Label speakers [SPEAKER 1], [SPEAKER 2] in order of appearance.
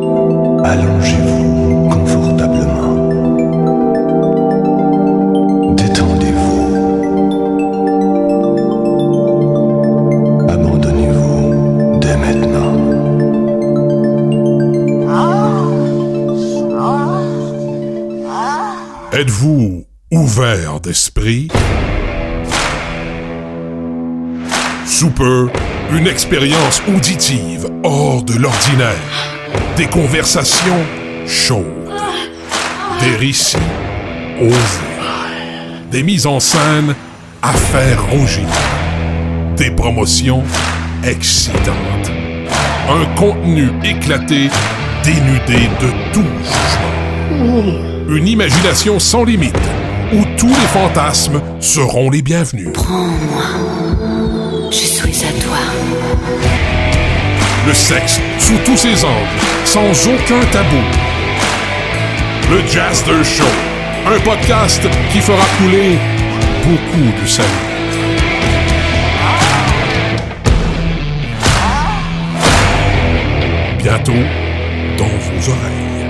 [SPEAKER 1] Allongez-vous confortablement. Détendez-vous. Abandonnez-vous dès maintenant.
[SPEAKER 2] Êtes-vous ouvert d'esprit? Sous peu, une expérience auditive hors de l'ordinaire. Des conversations chaudes. Des récits osés. Des mises en scène à faire rougir. Des promotions excitantes. Un contenu éclaté, dénudé de tout jugement. Une imagination sans limite, où tous les fantasmes seront les bienvenus. Le sexe sous tous ses angles, sans aucun tabou. Le Jaster Show, un podcast qui fera couler beaucoup de salive. Bientôt dans vos oreilles.